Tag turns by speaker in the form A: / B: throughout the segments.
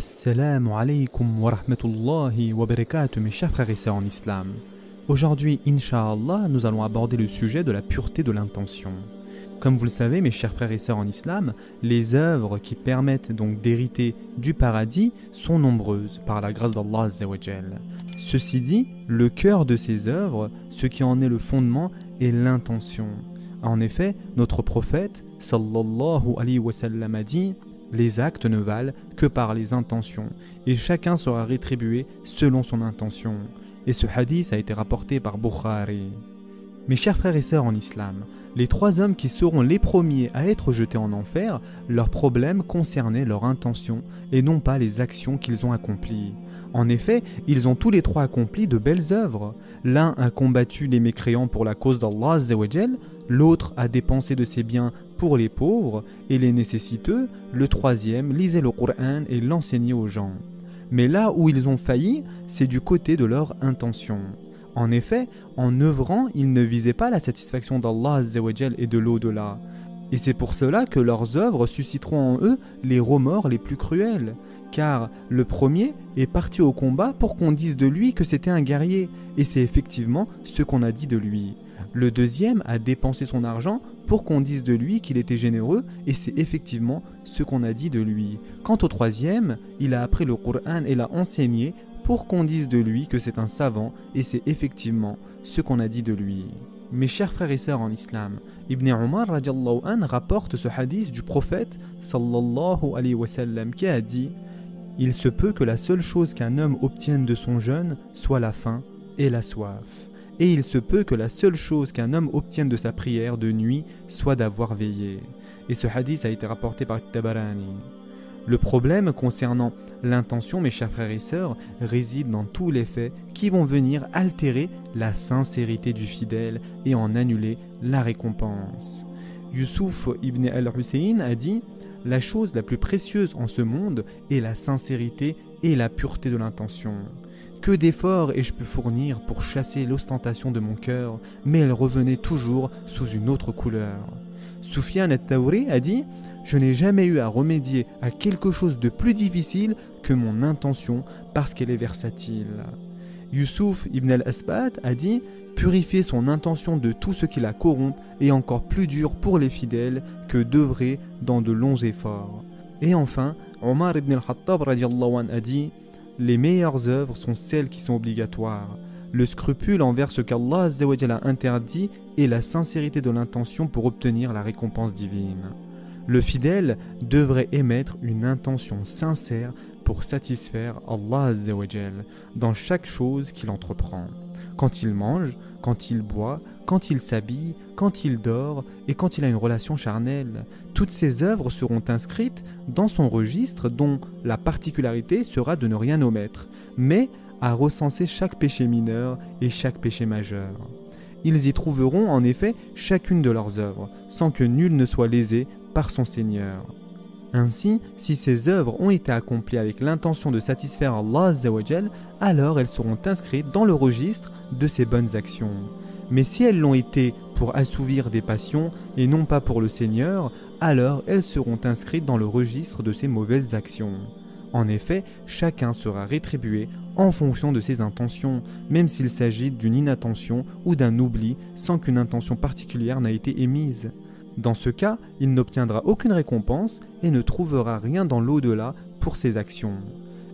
A: Assalamu alaikum wa rahmatullahi wa barakatuh mes chers frères et sœurs en islam. Aujourd'hui, Inch'Allah, nous allons aborder le sujet de la pureté de l'intention. Comme vous le savez, mes chers frères et sœurs en islam, les œuvres qui permettent donc d'hériter du paradis sont nombreuses par la grâce d'Allah Ceci dit, le cœur de ces œuvres, ce qui en est le fondement, est l'intention. En effet, notre prophète, sallallahu alayhi wa sallam, a dit les actes ne valent que par les intentions, et chacun sera rétribué selon son intention. Et ce hadith a été rapporté par Bukhari. Mes chers frères et sœurs en islam, les trois hommes qui seront les premiers à être jetés en enfer, leur problème concernait leur intention et non pas les actions qu'ils ont accomplies. En effet, ils ont tous les trois accompli de belles œuvres. L'un a combattu les mécréants pour la cause d'Allah, l'autre a dépensé de ses biens pour les pauvres et les nécessiteux, le troisième lisait le Coran et l'enseignait aux gens. Mais là où ils ont failli, c'est du côté de leur intention. En effet, en œuvrant, ils ne visaient pas la satisfaction d'Allah et de l'au-delà. Et c'est pour cela que leurs œuvres susciteront en eux les remords les plus cruels. Car le premier est parti au combat pour qu'on dise de lui que c'était un guerrier, et c'est effectivement ce qu'on a dit de lui. Le deuxième a dépensé son argent pour qu'on dise de lui qu'il était généreux, et c'est effectivement ce qu'on a dit de lui. Quant au troisième, il a appris le Coran et l'a enseigné pour qu'on dise de lui que c'est un savant, et c'est effectivement ce qu'on a dit de lui. Mes chers frères et sœurs en islam, Ibn Umar rapporte ce hadith du prophète sallallahu alayhi wa sallam, qui a dit Il se peut que la seule chose qu'un homme obtienne de son jeûne soit la faim et la soif. Et il se peut que la seule chose qu'un homme obtienne de sa prière de nuit soit d'avoir veillé. Et ce hadith a été rapporté par Tabarani. Le problème concernant l'intention, mes chers frères et sœurs, réside dans tous les faits qui vont venir altérer la sincérité du fidèle et en annuler la récompense. Youssouf ibn al-Hussein a dit La chose la plus précieuse en ce monde est la sincérité et la pureté de l'intention. Que d'efforts ai-je pu fournir pour chasser l'ostentation de mon cœur, mais elle revenait toujours sous une autre couleur. Soufiane al-Tawri a dit je n'ai jamais eu à remédier à quelque chose de plus difficile que mon intention parce qu'elle est versatile. Youssouf ibn al-Asbat a dit Purifier son intention de tout ce qui la corrompt est encore plus dur pour les fidèles que d'œuvrer dans de longs efforts. Et enfin, Omar ibn al-Khattab a dit Les meilleures œuvres sont celles qui sont obligatoires. Le scrupule envers ce qu'Allah a interdit et la sincérité de l'intention pour obtenir la récompense divine. Le fidèle devrait émettre une intention sincère pour satisfaire Allah dans chaque chose qu'il entreprend. Quand il mange, quand il boit, quand il s'habille, quand il dort et quand il a une relation charnelle, toutes ces œuvres seront inscrites dans son registre dont la particularité sera de ne rien omettre, mais à recenser chaque péché mineur et chaque péché majeur. Ils y trouveront en effet chacune de leurs œuvres, sans que nul ne soit lésé par son Seigneur. Ainsi, si ces œuvres ont été accomplies avec l'intention de satisfaire Allah, alors elles seront inscrites dans le registre de ses bonnes actions. Mais si elles l'ont été pour assouvir des passions et non pas pour le Seigneur, alors elles seront inscrites dans le registre de ses mauvaises actions. En effet, chacun sera rétribué en fonction de ses intentions, même s'il s'agit d'une inattention ou d'un oubli sans qu'une intention particulière n'a été émise. Dans ce cas, il n'obtiendra aucune récompense et ne trouvera rien dans l'au-delà pour ses actions.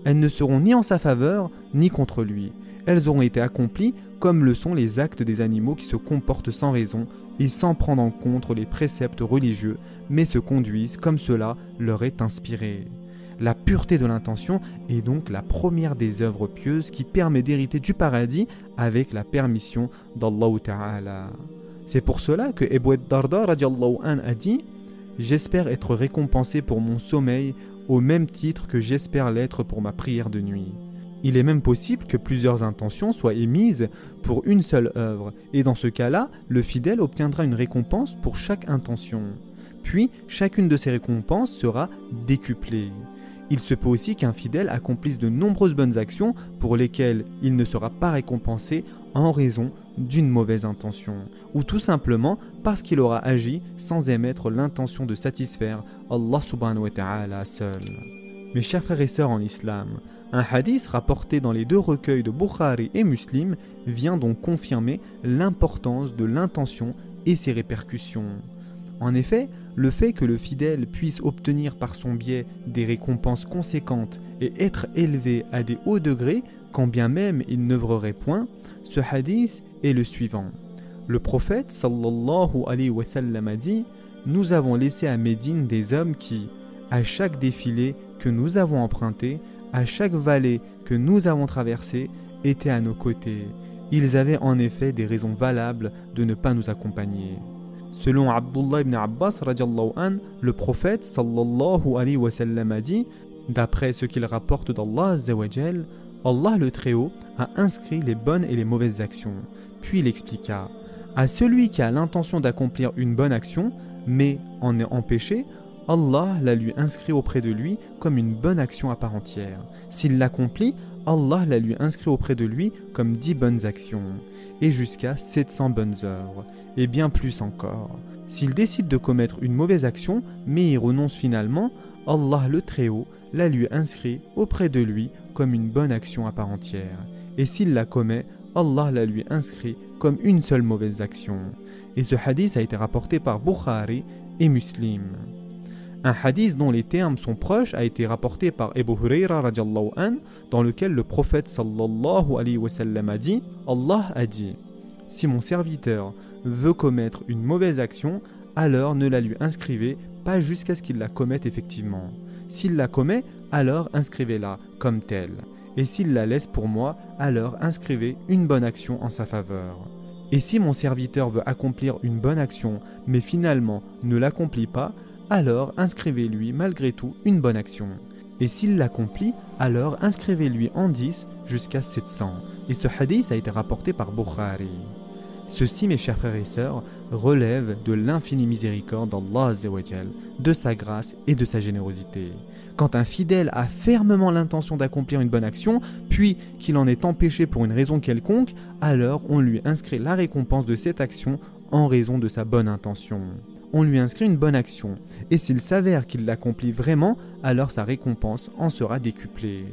A: Elles ne seront ni en sa faveur ni contre lui. Elles auront été accomplies comme le sont les actes des animaux qui se comportent sans raison et sans prendre en compte les préceptes religieux, mais se conduisent comme cela leur est inspiré. La pureté de l'intention est donc la première des œuvres pieuses qui permet d'hériter du paradis avec la permission d'Allah. C'est pour cela que Ebu Darda a dit J'espère être récompensé pour mon sommeil au même titre que j'espère l'être pour ma prière de nuit. Il est même possible que plusieurs intentions soient émises pour une seule œuvre, et dans ce cas-là, le fidèle obtiendra une récompense pour chaque intention. Puis, chacune de ces récompenses sera décuplée. Il se peut aussi qu'un fidèle accomplisse de nombreuses bonnes actions pour lesquelles il ne sera pas récompensé en raison d'une mauvaise intention, ou tout simplement parce qu'il aura agi sans émettre l'intention de satisfaire Allah subhanahu wa ta'ala seul. Mes chers frères et sœurs en islam, un hadith rapporté dans les deux recueils de Bukhari et Muslim vient donc confirmer l'importance de l'intention et ses répercussions. En effet, le fait que le fidèle puisse obtenir par son biais des récompenses conséquentes et être élevé à des hauts degrés, quand bien même il n'œuvrerait point, ce hadith est le suivant. Le prophète sallallahu alayhi wa sallam a dit Nous avons laissé à Médine des hommes qui, à chaque défilé que nous avons emprunté, à chaque vallée que nous avons traversée, étaient à nos côtés. Ils avaient en effet des raisons valables de ne pas nous accompagner. Selon Abdullah ibn Abbas, an, le prophète sallallahu alayhi wa sallam a dit D'après ce qu'il rapporte d'Allah, Allah le Très-Haut a inscrit les bonnes et les mauvaises actions. Puis il expliqua À celui qui a l'intention d'accomplir une bonne action, mais en est empêché, Allah la lui inscrit auprès de lui comme une bonne action à part entière. S'il l'accomplit, Allah la lui inscrit auprès de lui comme dix bonnes actions, et jusqu'à 700 bonnes œuvres, et bien plus encore. S'il décide de commettre une mauvaise action, mais y renonce finalement, Allah le Très-Haut la lui inscrit auprès de lui comme une bonne action à part entière. Et s'il la commet, Allah la lui inscrit comme une seule mauvaise action. Et ce hadith a été rapporté par Bukhari et Muslim. Un hadith dont les termes sont proches a été rapporté par Abu Huraira an, dans lequel le prophète sallallahu alayhi wa sallam a dit Allah a dit Si mon serviteur veut commettre une mauvaise action, alors ne la lui inscrivez pas jusqu'à ce qu'il la commette effectivement. S'il la commet, alors inscrivez-la comme telle. Et s'il la laisse pour moi, alors inscrivez une bonne action en sa faveur. Et si mon serviteur veut accomplir une bonne action, mais finalement ne l'accomplit pas, alors inscrivez-lui malgré tout une bonne action. Et s'il l'accomplit, alors inscrivez-lui en 10 jusqu'à 700. Et ce hadith a été rapporté par Bukhari. Ceci, mes chers frères et sœurs, relève de l'infinie miséricorde d'Allah de sa grâce et de sa générosité. Quand un fidèle a fermement l'intention d'accomplir une bonne action, puis qu'il en est empêché pour une raison quelconque, alors on lui inscrit la récompense de cette action en raison de sa bonne intention on lui inscrit une bonne action, et s'il s'avère qu'il l'accomplit vraiment, alors sa récompense en sera décuplée.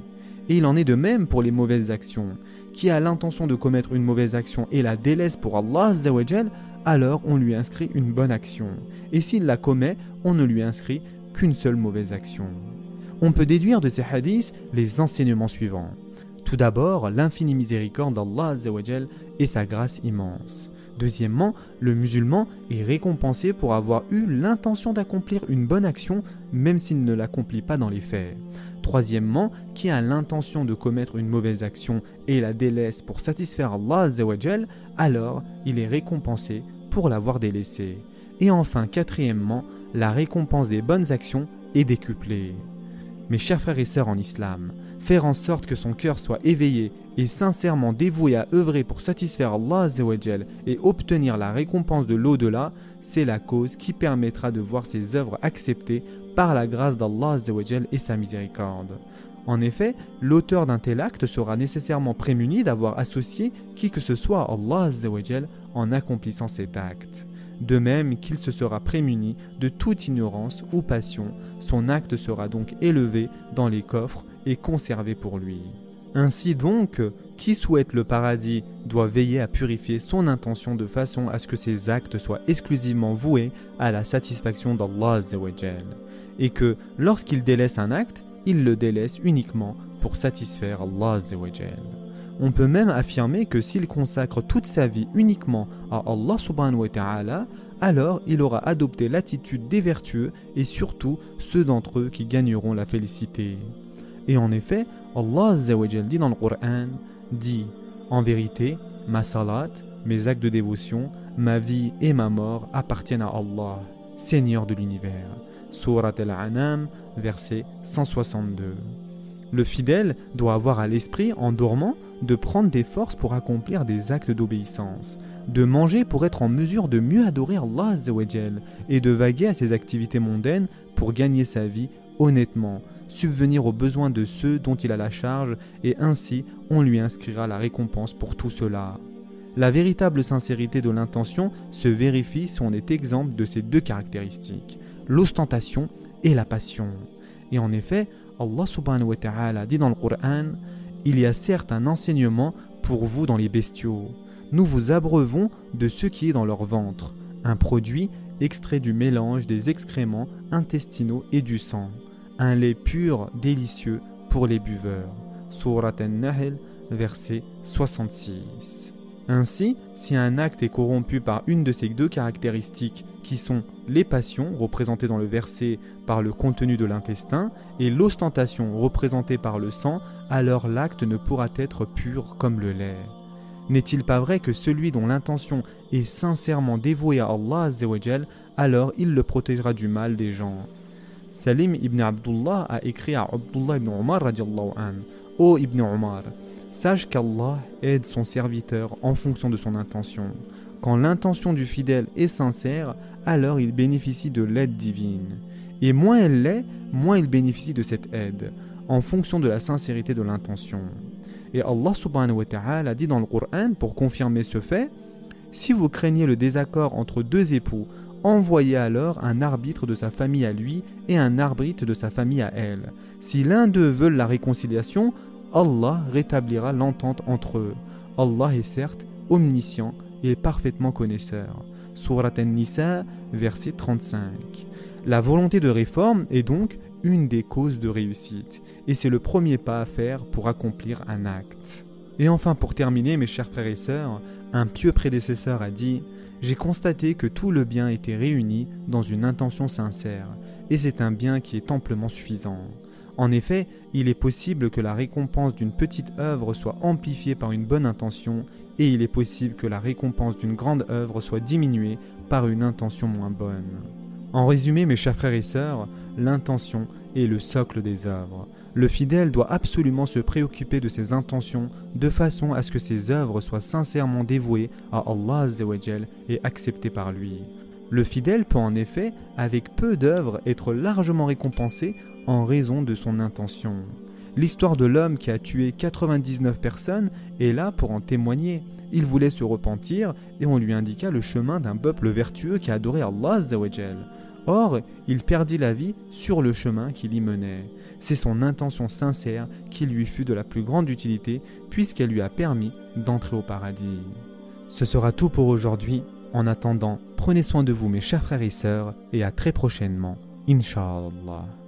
A: Et il en est de même pour les mauvaises actions. Qui a l'intention de commettre une mauvaise action et la délaisse pour Allah, alors on lui inscrit une bonne action. Et s'il la commet, on ne lui inscrit qu'une seule mauvaise action. On peut déduire de ces hadiths les enseignements suivants. Tout d'abord, l'infinie miséricorde d'Allah et sa grâce immense. Deuxièmement, le musulman est récompensé pour avoir eu l'intention d'accomplir une bonne action même s'il ne l'accomplit pas dans les faits. Troisièmement, qui a l'intention de commettre une mauvaise action et la délaisse pour satisfaire Allah, alors il est récompensé pour l'avoir délaissé. Et enfin, quatrièmement, la récompense des bonnes actions est décuplée. Mes chers frères et sœurs en islam, faire en sorte que son cœur soit éveillé et sincèrement dévoué à œuvrer pour satisfaire Allah et obtenir la récompense de l'au-delà, c'est la cause qui permettra de voir ses œuvres acceptées par la grâce d'Allah et sa miséricorde. En effet, l'auteur d'un tel acte sera nécessairement prémuni d'avoir associé qui que ce soit à Allah en accomplissant cet acte. De même qu'il se sera prémuni de toute ignorance ou passion, son acte sera donc élevé dans les coffres et conservé pour lui. Ainsi donc, qui souhaite le paradis doit veiller à purifier son intention de façon à ce que ses actes soient exclusivement voués à la satisfaction d'Allah et que lorsqu'il délaisse un acte, il le délaisse uniquement pour satisfaire Allah on peut même affirmer que s'il consacre toute sa vie uniquement à Allah subhanahu wa ta'ala, alors il aura adopté l'attitude des vertueux et surtout ceux d'entre eux qui gagneront la félicité. Et en effet, Allah dit dans le Coran, dit En vérité, ma salat, mes actes de dévotion, ma vie et ma mort appartiennent à Allah, Seigneur de l'univers. Surat al-An'am, verset 162. Le fidèle doit avoir à l'esprit, en dormant, de prendre des forces pour accomplir des actes d'obéissance, de manger pour être en mesure de mieux adorer Allah et de vaguer à ses activités mondaines pour gagner sa vie honnêtement, subvenir aux besoins de ceux dont il a la charge et ainsi on lui inscrira la récompense pour tout cela. La véritable sincérité de l'intention se vérifie si on est exemple de ces deux caractéristiques, l'ostentation et la passion. Et en effet, Allah subhanahu wa ta'ala dit dans le Coran Il y a certes un enseignement pour vous dans les bestiaux. Nous vous abreuvons de ce qui est dans leur ventre, un produit extrait du mélange des excréments intestinaux et du sang, un lait pur, délicieux pour les buveurs. Surat An-Nahl, verset 66. Ainsi, si un acte est corrompu par une de ces deux caractéristiques qui sont les passions, représentées dans le verset par le contenu de l'intestin, et l'ostentation, représentée par le sang, alors l'acte ne pourra être pur comme le lait. N'est-il pas vrai que celui dont l'intention est sincèrement dévouée à Allah alors il le protégera du mal des gens? Salim ibn Abdullah a écrit à Abdullah ibn Omar Ô Ibn Omar, Sache qu'Allah aide son serviteur en fonction de son intention. Quand l'intention du fidèle est sincère, alors il bénéficie de l'aide divine. Et moins elle l'est, moins il bénéficie de cette aide, en fonction de la sincérité de l'intention. Et Allah subhanahu wa ta'ala dit dans le Coran, pour confirmer ce fait, Si vous craignez le désaccord entre deux époux, envoyez alors un arbitre de sa famille à lui et un arbitre de sa famille à elle. Si l'un d'eux veut la réconciliation, Allah rétablira l'entente entre eux. Allah est certes omniscient et parfaitement connaisseur. Surat An-Nisa, verset 35. La volonté de réforme est donc une des causes de réussite, et c'est le premier pas à faire pour accomplir un acte. Et enfin, pour terminer, mes chers frères et sœurs, un pieux prédécesseur a dit J'ai constaté que tout le bien était réuni dans une intention sincère, et c'est un bien qui est amplement suffisant. En effet, il est possible que la récompense d'une petite œuvre soit amplifiée par une bonne intention, et il est possible que la récompense d'une grande œuvre soit diminuée par une intention moins bonne. En résumé, mes chers frères et sœurs, l'intention est le socle des œuvres. Le fidèle doit absolument se préoccuper de ses intentions de façon à ce que ses œuvres soient sincèrement dévouées à Allah et acceptées par lui. Le fidèle peut en effet, avec peu d'œuvres, être largement récompensé en raison de son intention. L'histoire de l'homme qui a tué 99 personnes est là pour en témoigner. Il voulait se repentir et on lui indiqua le chemin d'un peuple vertueux qui adorait Allah. Or, il perdit la vie sur le chemin qu'il y menait. C'est son intention sincère qui lui fut de la plus grande utilité puisqu'elle lui a permis d'entrer au paradis. Ce sera tout pour aujourd'hui. En attendant, prenez soin de vous mes chers frères et sœurs et à très prochainement. Inch'Allah.